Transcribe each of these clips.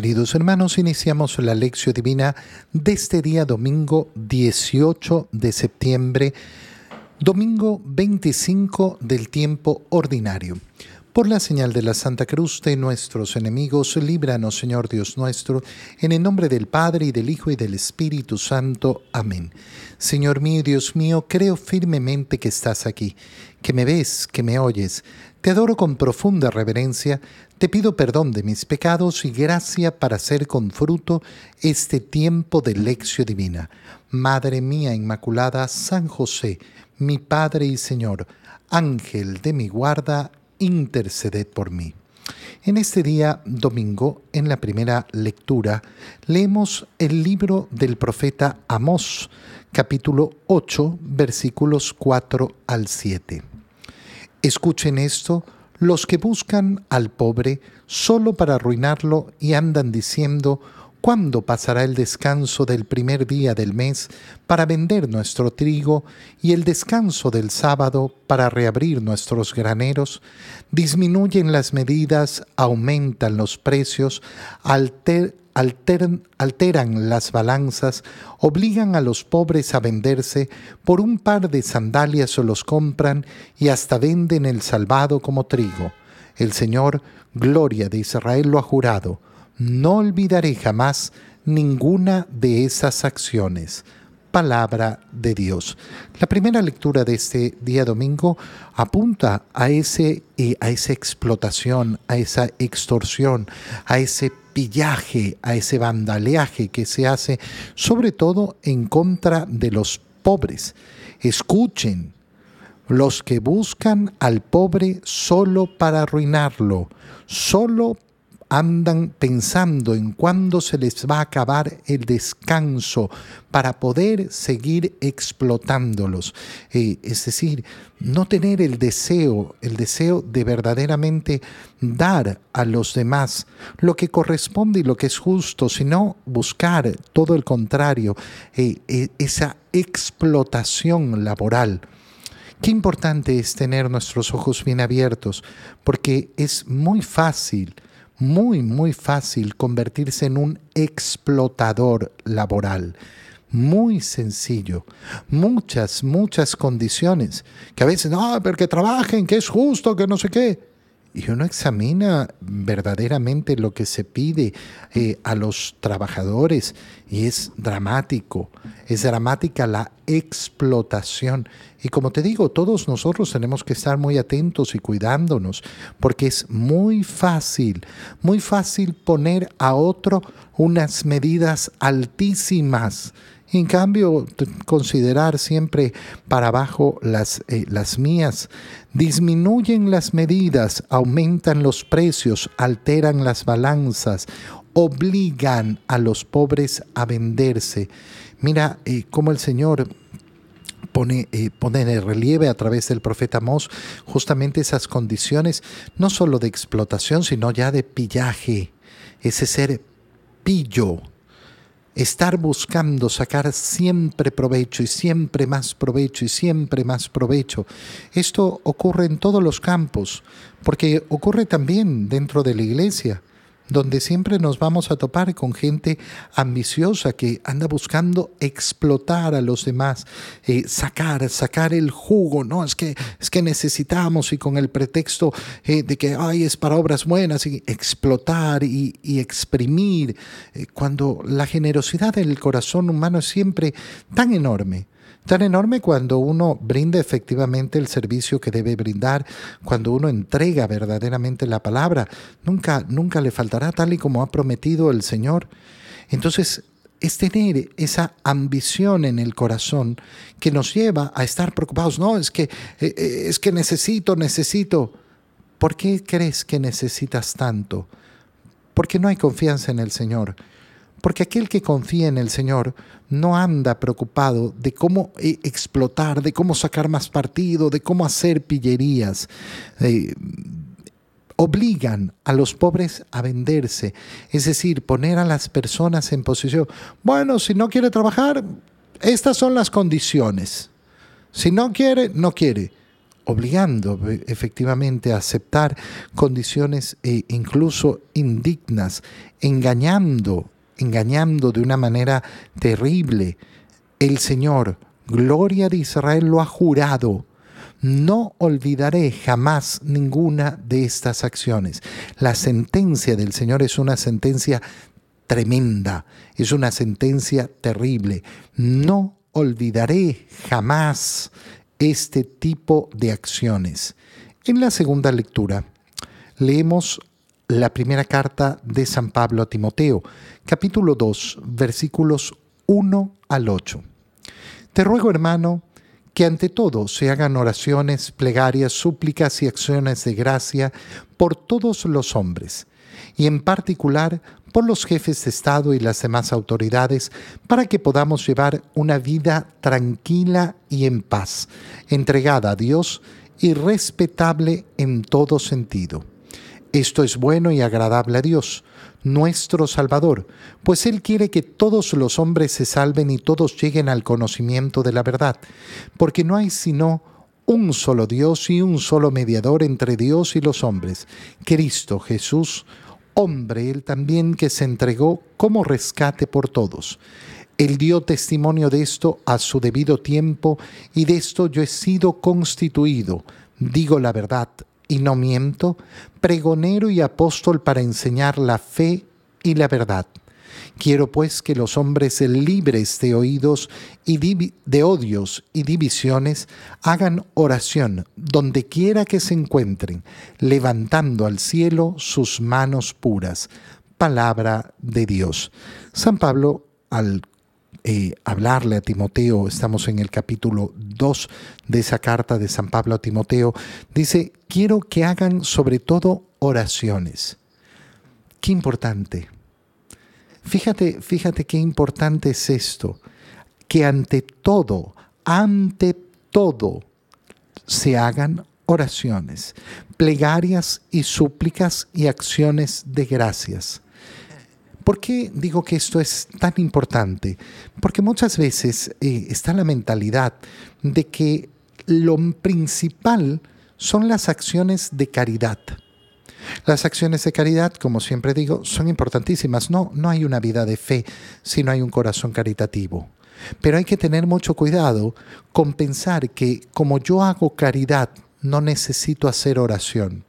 Queridos hermanos, iniciamos la lección divina de este día domingo 18 de septiembre, domingo 25 del tiempo ordinario. Por la señal de la Santa Cruz de nuestros enemigos, líbranos, Señor Dios nuestro, en el nombre del Padre y del Hijo y del Espíritu Santo. Amén. Señor mío Dios mío, creo firmemente que estás aquí, que me ves, que me oyes. Te adoro con profunda reverencia, te pido perdón de mis pecados y gracia para hacer con fruto este tiempo de lección divina. Madre mía Inmaculada, San José, mi Padre y Señor, Ángel de mi guarda, interceded por mí. En este día domingo, en la primera lectura, leemos el libro del profeta Amós, capítulo 8, versículos 4 al 7. Escuchen esto los que buscan al pobre solo para arruinarlo y andan diciendo, ¿Cuándo pasará el descanso del primer día del mes para vender nuestro trigo y el descanso del sábado para reabrir nuestros graneros? Disminuyen las medidas, aumentan los precios, alteran las balanzas, obligan a los pobres a venderse, por un par de sandalias o los compran y hasta venden el salvado como trigo. El Señor, gloria de Israel, lo ha jurado no olvidaré jamás ninguna de esas acciones. Palabra de Dios. La primera lectura de este día domingo apunta a, ese, eh, a esa explotación, a esa extorsión, a ese pillaje, a ese vandaleaje que se hace sobre todo en contra de los pobres. Escuchen, los que buscan al pobre solo para arruinarlo, solo andan pensando en cuándo se les va a acabar el descanso para poder seguir explotándolos. Eh, es decir, no tener el deseo, el deseo de verdaderamente dar a los demás lo que corresponde y lo que es justo, sino buscar todo el contrario, eh, eh, esa explotación laboral. Qué importante es tener nuestros ojos bien abiertos, porque es muy fácil muy, muy fácil convertirse en un explotador laboral. Muy sencillo. Muchas, muchas condiciones que a veces, no, pero que trabajen, que es justo, que no sé qué y uno examina verdaderamente lo que se pide eh, a los trabajadores y es dramático, es dramática la explotación. Y como te digo, todos nosotros tenemos que estar muy atentos y cuidándonos, porque es muy fácil, muy fácil poner a otro unas medidas altísimas en cambio, considerar siempre para abajo las, eh, las mías. Disminuyen las medidas, aumentan los precios, alteran las balanzas, obligan a los pobres a venderse. Mira eh, cómo el Señor pone, eh, pone en relieve a través del profeta Mos justamente esas condiciones, no solo de explotación, sino ya de pillaje, ese ser pillo, estar buscando sacar siempre provecho y siempre más provecho y siempre más provecho. Esto ocurre en todos los campos, porque ocurre también dentro de la iglesia donde siempre nos vamos a topar con gente ambiciosa que anda buscando explotar a los demás, eh, sacar, sacar el jugo, ¿no? Es que, es que necesitamos y con el pretexto eh, de que, ay, es para obras buenas, y explotar y, exprimir, eh, cuando la generosidad del corazón humano es siempre tan enorme tan enorme cuando uno brinda efectivamente el servicio que debe brindar, cuando uno entrega verdaderamente la palabra. Nunca, nunca le faltará tal y como ha prometido el Señor. Entonces, es tener esa ambición en el corazón que nos lleva a estar preocupados. No, es que, eh, eh, es que necesito, necesito. ¿Por qué crees que necesitas tanto? Porque no hay confianza en el Señor. Porque aquel que confía en el Señor no anda preocupado de cómo eh, explotar, de cómo sacar más partido, de cómo hacer pillerías. Eh, obligan a los pobres a venderse, es decir, poner a las personas en posición, bueno, si no quiere trabajar, estas son las condiciones. Si no quiere, no quiere. obligando e, efectivamente a aceptar condiciones incluso indignas, engañando, engañando de una manera terrible. El Señor, gloria de Israel, lo ha jurado. No olvidaré jamás ninguna de estas acciones. La sentencia del Señor es una sentencia tremenda, es una sentencia terrible. No olvidaré jamás este tipo de acciones. En la segunda lectura leemos la primera carta de San Pablo a Timoteo, capítulo 2, versículos 1 al 8. Te ruego, hermano, que ante todo se hagan oraciones, plegarias, súplicas y acciones de gracia por todos los hombres, y en particular por los jefes de Estado y las demás autoridades, para que podamos llevar una vida tranquila y en paz, entregada a Dios y respetable en todo sentido. Esto es bueno y agradable a Dios, nuestro Salvador, pues Él quiere que todos los hombres se salven y todos lleguen al conocimiento de la verdad, porque no hay sino un solo Dios y un solo mediador entre Dios y los hombres, Cristo Jesús, hombre Él también que se entregó como rescate por todos. Él dio testimonio de esto a su debido tiempo y de esto yo he sido constituido, digo la verdad y no miento, pregonero y apóstol para enseñar la fe y la verdad. Quiero pues que los hombres libres de oídos y de odios y divisiones hagan oración donde quiera que se encuentren, levantando al cielo sus manos puras. Palabra de Dios. San Pablo, al eh, hablarle a Timoteo, estamos en el capítulo 2 de esa carta de San Pablo a Timoteo, dice, quiero que hagan sobre todo oraciones. Qué importante Fíjate, fíjate qué importante es esto, que ante todo, ante todo, se hagan oraciones, plegarias y súplicas y acciones de gracias. ¿Por qué digo que esto es tan importante? Porque muchas veces eh, está la mentalidad de que lo principal son las acciones de caridad. Las acciones de caridad, como siempre digo, son importantísimas. No, no hay una vida de fe si no hay un corazón caritativo. Pero hay que tener mucho cuidado con pensar que como yo hago caridad, no necesito hacer oración.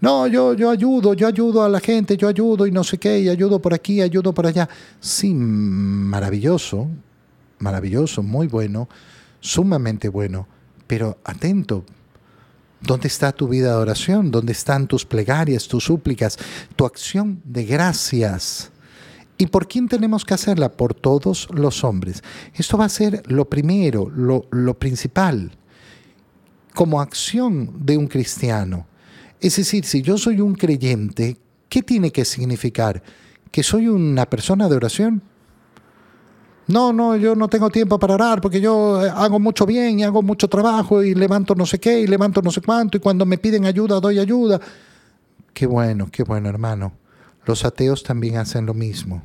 No, yo, yo ayudo, yo ayudo a la gente, yo ayudo y no sé qué, y ayudo por aquí, ayudo por allá. Sí, maravilloso, maravilloso, muy bueno, sumamente bueno, pero atento, ¿Dónde está tu vida de oración? ¿Dónde están tus plegarias, tus súplicas, tu acción de gracias? ¿Y por quién tenemos que hacerla? Por todos los hombres. Esto va a ser lo primero, lo, lo principal, como acción de un cristiano. Es decir, si yo soy un creyente, ¿qué tiene que significar? ¿Que soy una persona de oración? No, no, yo no tengo tiempo para orar porque yo eh, hago mucho bien y hago mucho trabajo y levanto no sé qué y levanto no sé cuánto y cuando me piden ayuda doy ayuda. Qué bueno, qué bueno hermano. Los ateos también hacen lo mismo.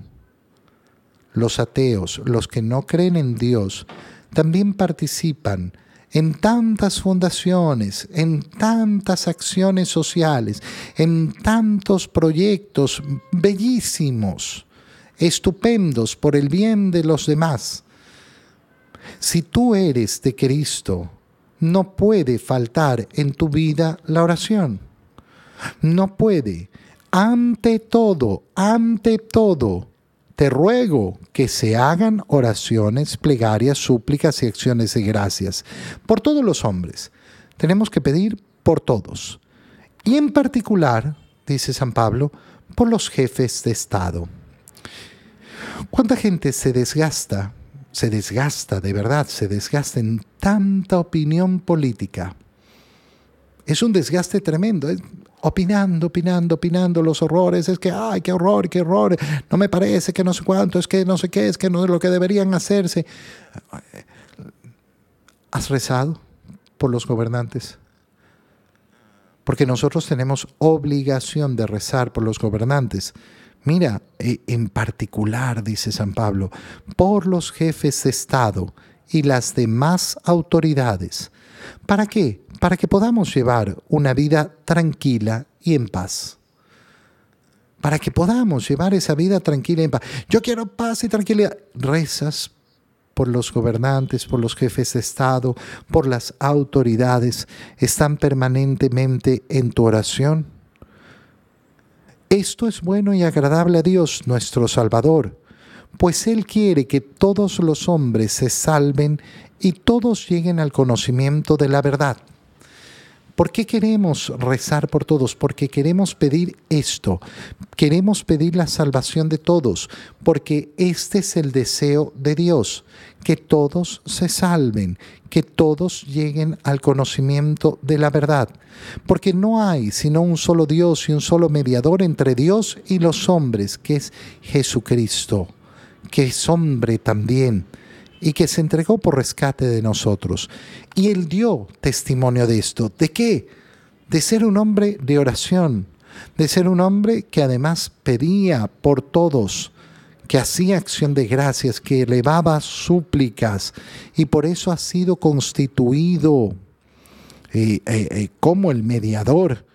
Los ateos, los que no creen en Dios, también participan en tantas fundaciones, en tantas acciones sociales, en tantos proyectos bellísimos estupendos por el bien de los demás. Si tú eres de Cristo, no puede faltar en tu vida la oración. No puede. Ante todo, ante todo, te ruego que se hagan oraciones, plegarias, súplicas y acciones de gracias por todos los hombres. Tenemos que pedir por todos. Y en particular, dice San Pablo, por los jefes de Estado. ¿Cuánta gente se desgasta, se desgasta de verdad, se desgasta en tanta opinión política? Es un desgaste tremendo, opinando, opinando, opinando los horrores, es que, ay, qué horror, qué horror, no me parece que no sé cuánto, es que no sé qué, es que no es lo que deberían hacerse. ¿Has rezado por los gobernantes? Porque nosotros tenemos obligación de rezar por los gobernantes. Mira, eh, en particular, dice San Pablo, por los jefes de Estado y las demás autoridades, ¿Para qué? Para que podamos llevar una vida tranquila y en paz. Para que podamos llevar esa vida tranquila y en paz. Yo quiero paz y tranquilidad. Rezas por los gobernantes, por los jefes de Estado, por las autoridades. Están permanentemente en tu oración. Esto es bueno y agradable a Dios, nuestro Salvador pues Él quiere que todos los hombres se salven y todos lleguen al conocimiento de la verdad. ¿Por qué queremos rezar por todos? Porque queremos pedir esto, queremos pedir la salvación de todos, porque este es el deseo de Dios, que todos se salven, que todos lleguen al conocimiento de la verdad, porque no hay sino un solo Dios y un solo mediador entre Dios y los hombres, que es Jesucristo que es hombre también y que se entregó por rescate de nosotros. Y él dio testimonio de esto. ¿De qué? De ser un hombre de oración, de ser un hombre que además pedía por todos, que hacía acción de gracias, que elevaba súplicas y por eso ha sido constituido eh, eh, eh, como el mediador.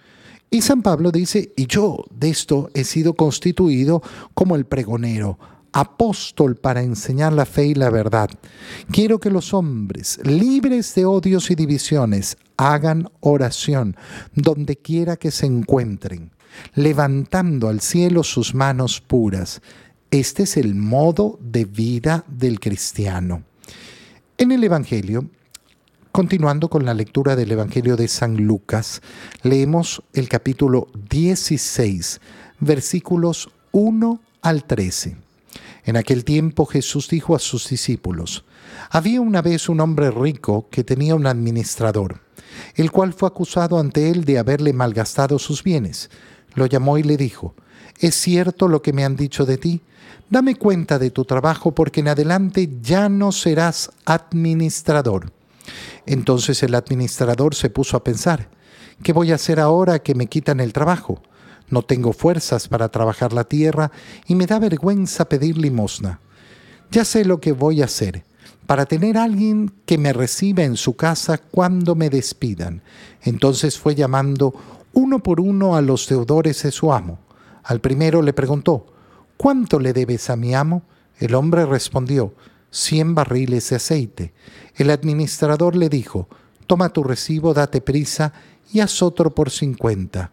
Y San Pablo dice, y yo de esto he sido constituido como el pregonero apóstol para enseñar la fe y la verdad. Quiero que los hombres, libres de odios y divisiones, hagan oración donde quiera que se encuentren, levantando al cielo sus manos puras. Este es el modo de vida del cristiano. En el Evangelio, continuando con la lectura del Evangelio de San Lucas, leemos el capítulo 16, versículos 1 al 13. En aquel tiempo Jesús dijo a sus discípulos, había una vez un hombre rico que tenía un administrador, el cual fue acusado ante él de haberle malgastado sus bienes. Lo llamó y le dijo, ¿es cierto lo que me han dicho de ti? Dame cuenta de tu trabajo porque en adelante ya no serás administrador. Entonces el administrador se puso a pensar, ¿qué voy a hacer ahora que me quitan el trabajo? No tengo fuerzas para trabajar la tierra y me da vergüenza pedir limosna. Ya sé lo que voy a hacer para tener a alguien que me reciba en su casa cuando me despidan. Entonces fue llamando uno por uno a los deudores de su amo. Al primero le preguntó, ¿cuánto le debes a mi amo? El hombre respondió, cien barriles de aceite. El administrador le dijo, toma tu recibo, date prisa y haz otro por cincuenta.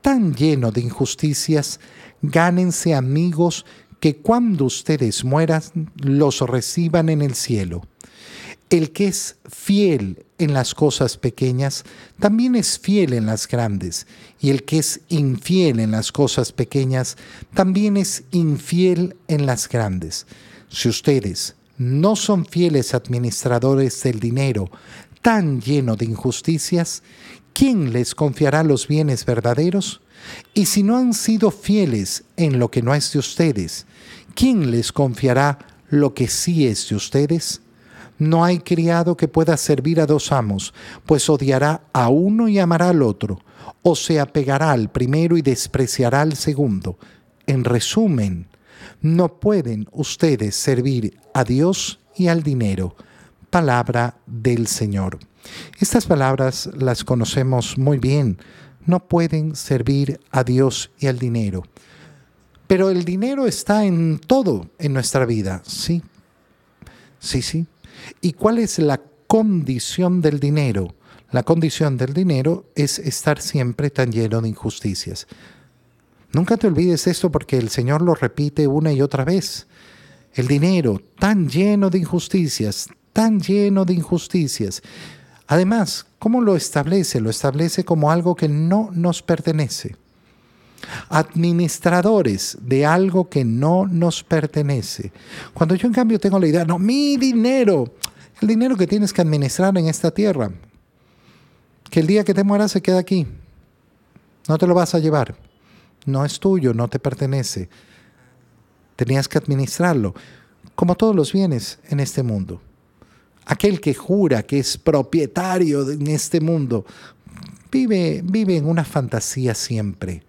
tan lleno de injusticias, gánense amigos que cuando ustedes mueran los reciban en el cielo. El que es fiel en las cosas pequeñas, también es fiel en las grandes, y el que es infiel en las cosas pequeñas, también es infiel en las grandes. Si ustedes no son fieles administradores del dinero tan lleno de injusticias, ¿quién les confiará los bienes verdaderos? Y si no han sido fieles en lo que no es de ustedes, ¿quién les confiará lo que sí es de ustedes? No hay criado que pueda servir a dos amos, pues odiará a uno y amará al otro, o se apegará al primero y despreciará al segundo. En resumen, no pueden ustedes servir a Dios y al dinero. Palabra del Señor. Estas palabras las conocemos muy bien. No pueden servir a Dios y al dinero. Pero el dinero está en todo en nuestra vida, ¿sí? Sí, sí. ¿Y cuál es la condición del dinero? La condición del dinero es estar siempre tan lleno de injusticias. Nunca te olvides esto porque el Señor lo repite una y otra vez. El dinero tan lleno de injusticias, tan lleno de injusticias. Además, ¿cómo lo establece? Lo establece como algo que no nos pertenece. Administradores de algo que no nos pertenece. Cuando yo en cambio tengo la idea, no, mi dinero, el dinero que tienes que administrar en esta tierra. que el día que te mueras se queda aquí. No te lo vas a llevar. No es tuyo, no te pertenece. Tenías que administrarlo, como todos los bienes en este mundo. Aquel que jura que es propietario en este mundo, vive, vive en una fantasía siempre,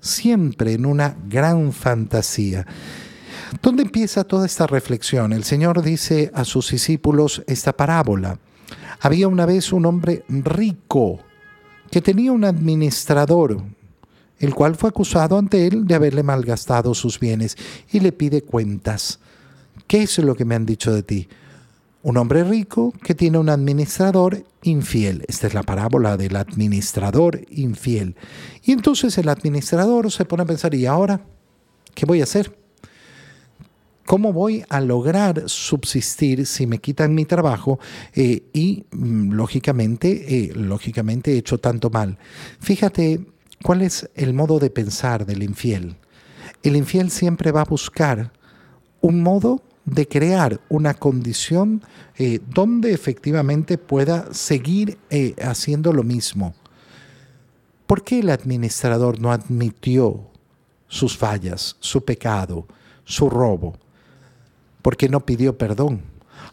siempre en una gran fantasía. ¿Dónde empieza toda esta reflexión? El Señor dice a sus discípulos esta parábola. Había una vez un hombre rico que tenía un administrador, el cual fue acusado ante él de haberle malgastado sus bienes y le pide cuentas. ¿Qué es lo que me han dicho de ti? Un hombre rico que tiene un administrador infiel. Esta es la parábola del administrador infiel. Y entonces el administrador se pone a pensar, ¿y ahora qué voy a hacer? ¿Cómo voy a lograr subsistir si me quitan mi trabajo eh, y mm, lógicamente, eh, lógicamente he hecho tanto mal? Fíjate cuál es el modo de pensar del infiel. El infiel siempre va a buscar un modo de crear una condición eh, donde efectivamente pueda seguir haciendo lo mismo. ¿Por qué el administrador no admitió sus fallas, su pecado, su robo? ¿Por qué no pidió perdón?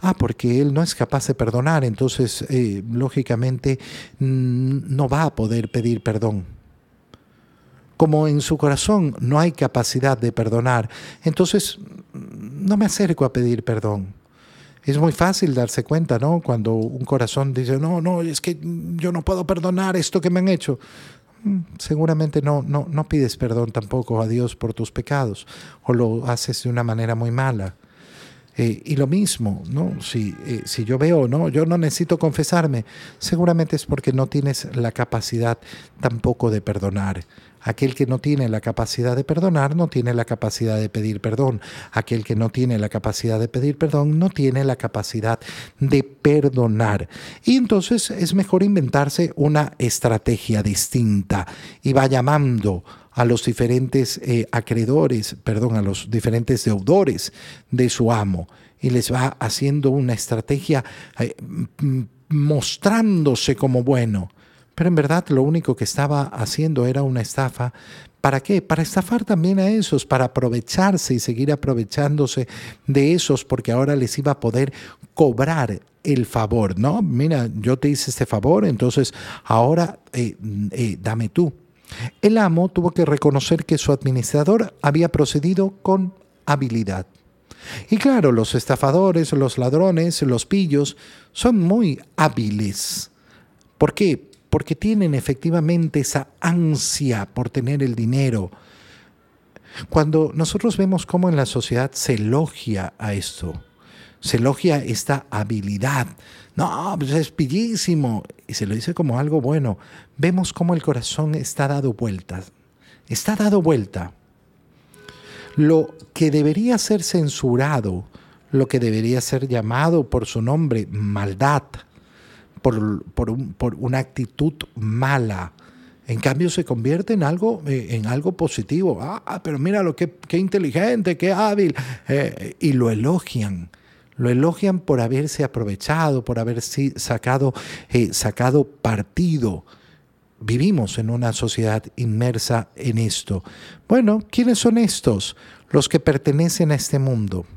Ah, porque él no es capaz de perdonar, entonces eh, lógicamente no va a poder pedir perdón. Como en su corazón no hay capacidad de perdonar, entonces no me acerco a pedir perdón. Es muy fácil darse cuenta, ¿no? Cuando un corazón dice, no, no, es que yo no puedo perdonar esto que me han hecho. Mm, seguramente no, no, no pides perdón tampoco a Dios por tus pecados o lo haces de una manera muy mala. Eh, y lo mismo, ¿no? Si, eh, si yo veo, no, yo no necesito confesarme, seguramente es porque no tienes la capacidad tampoco de perdonar. Aquel que no tiene la capacidad de perdonar no tiene la capacidad de pedir perdón. Aquel que no tiene la capacidad de pedir perdón no tiene la capacidad de perdonar. Y entonces es mejor inventarse una estrategia distinta y va llamando a los diferentes eh, acreedores, perdón, a los diferentes deudores de su amo y les va haciendo una estrategia eh, mostrándose como bueno. Pero en verdad lo único que estaba haciendo era una estafa. ¿Para qué? Para estafar también a esos, para aprovecharse y seguir aprovechándose de esos, porque ahora les iba a poder cobrar el favor, ¿no? Mira, yo te hice este favor, entonces ahora eh, dame tú. El amo tuvo que reconocer que su administrador había procedido con habilidad. Y claro, los estafadores, los ladrones, los pillos son muy hábiles. ¿Por qué? Porque tienen efectivamente esa ansia por tener el dinero. Cuando nosotros vemos cómo en la sociedad se elogia a esto, se elogia esta habilidad. No, pues es pillísimo. Y se lo dice como algo bueno. Vemos cómo el corazón está dado vuelta. Está dado vuelta. Lo que debería ser censurado, lo que debería ser llamado por su nombre, maldad, por, por, una actitud mala, en cambio se convierte en algo, eh, en algo positivo. Ah, pero mira lo que qué inteligente, qué hábil. Eh, y lo elogian lo elogian por haberse aprovechado, por haber sacado, eh, sacado partido. Vivimos en una sociedad inmersa en esto. Bueno, ¿quiénes son estos? Los que pertenecen a este mundo.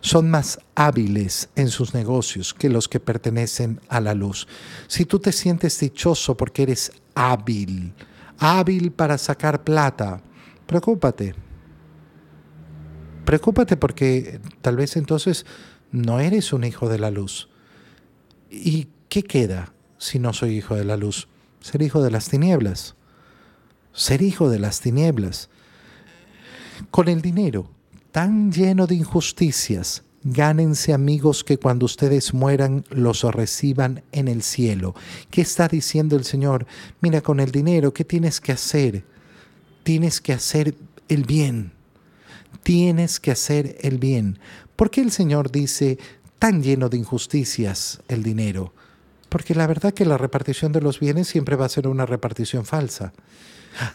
Son más hábiles en sus negocios que los que pertenecen a la luz. Si tú te sientes dichoso porque eres hábil, hábil para sacar plata, preocúpate. Preocúpate porque tal vez entonces no eres un hijo de la luz. ¿Y qué queda si no soy hijo de la luz? Ser hijo de las tinieblas. Ser hijo de las tinieblas. Con el dinero tan lleno de injusticias, gánense amigos que cuando ustedes mueran los reciban en el cielo. ¿Qué está diciendo el Señor? Mira, con el dinero, ¿qué tienes que hacer? Tienes que hacer el bien. Tienes que hacer el bien. ¿Por qué el Señor dice tan lleno de injusticias el dinero? Porque la verdad que la repartición de los bienes siempre va a ser una repartición falsa.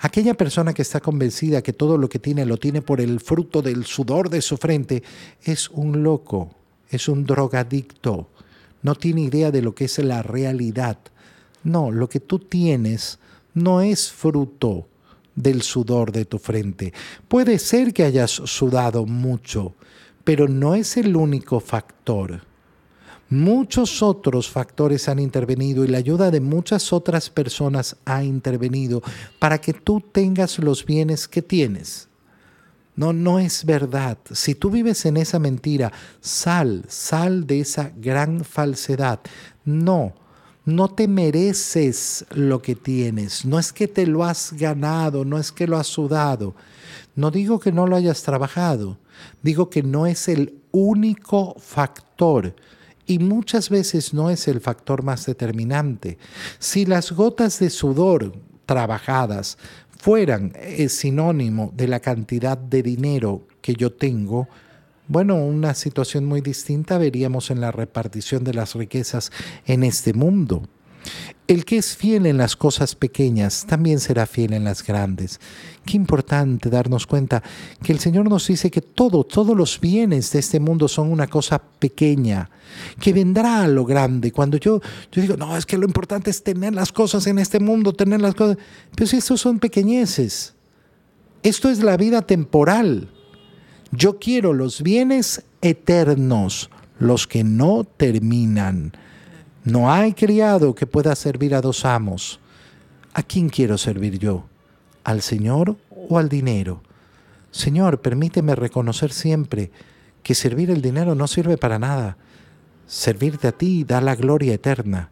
Aquella persona que está convencida que todo lo que tiene lo tiene por el fruto del sudor de su frente es un loco, es un drogadicto, no tiene idea de lo que es la realidad No, lo que tú tienes no es fruto del sudor de tu frente. Puede ser que hayas sudado mucho, pero no es el único factor. Muchos otros factores han intervenido y la ayuda de muchas otras personas ha intervenido para que tú tengas los bienes que tienes. No, no es verdad. Si tú vives en esa mentira, sal, sal de esa gran falsedad. No, no te mereces lo que tienes. No es que te lo has ganado, no es que lo has sudado. No digo que no lo hayas trabajado, digo que no es el único factor y muchas veces no es el factor más determinante. Si las gotas de sudor trabajadas fueran eh, sinónimo de la cantidad de dinero que yo tengo, bueno, una situación muy distinta veríamos en la repartición de las riquezas en este mundo. El que es fiel en las cosas pequeñas también será fiel en las grandes. Qué importante darnos cuenta que el Señor nos dice que todo, todos los bienes de este mundo son una cosa pequeña, que vendrá a lo grande. Cuando yo, yo digo, no, es que lo importante es tener las cosas en este mundo, tener las cosas. Pero si estos son pequeñeces, esto es la vida temporal. Yo quiero los bienes eternos, los que no terminan. No hay criado que pueda servir a dos amos. ¿A quién quiero servir yo? ¿Al Señor o al dinero? Señor, permíteme reconocer siempre que servir el dinero no sirve para nada. Servirte a ti da la gloria eterna.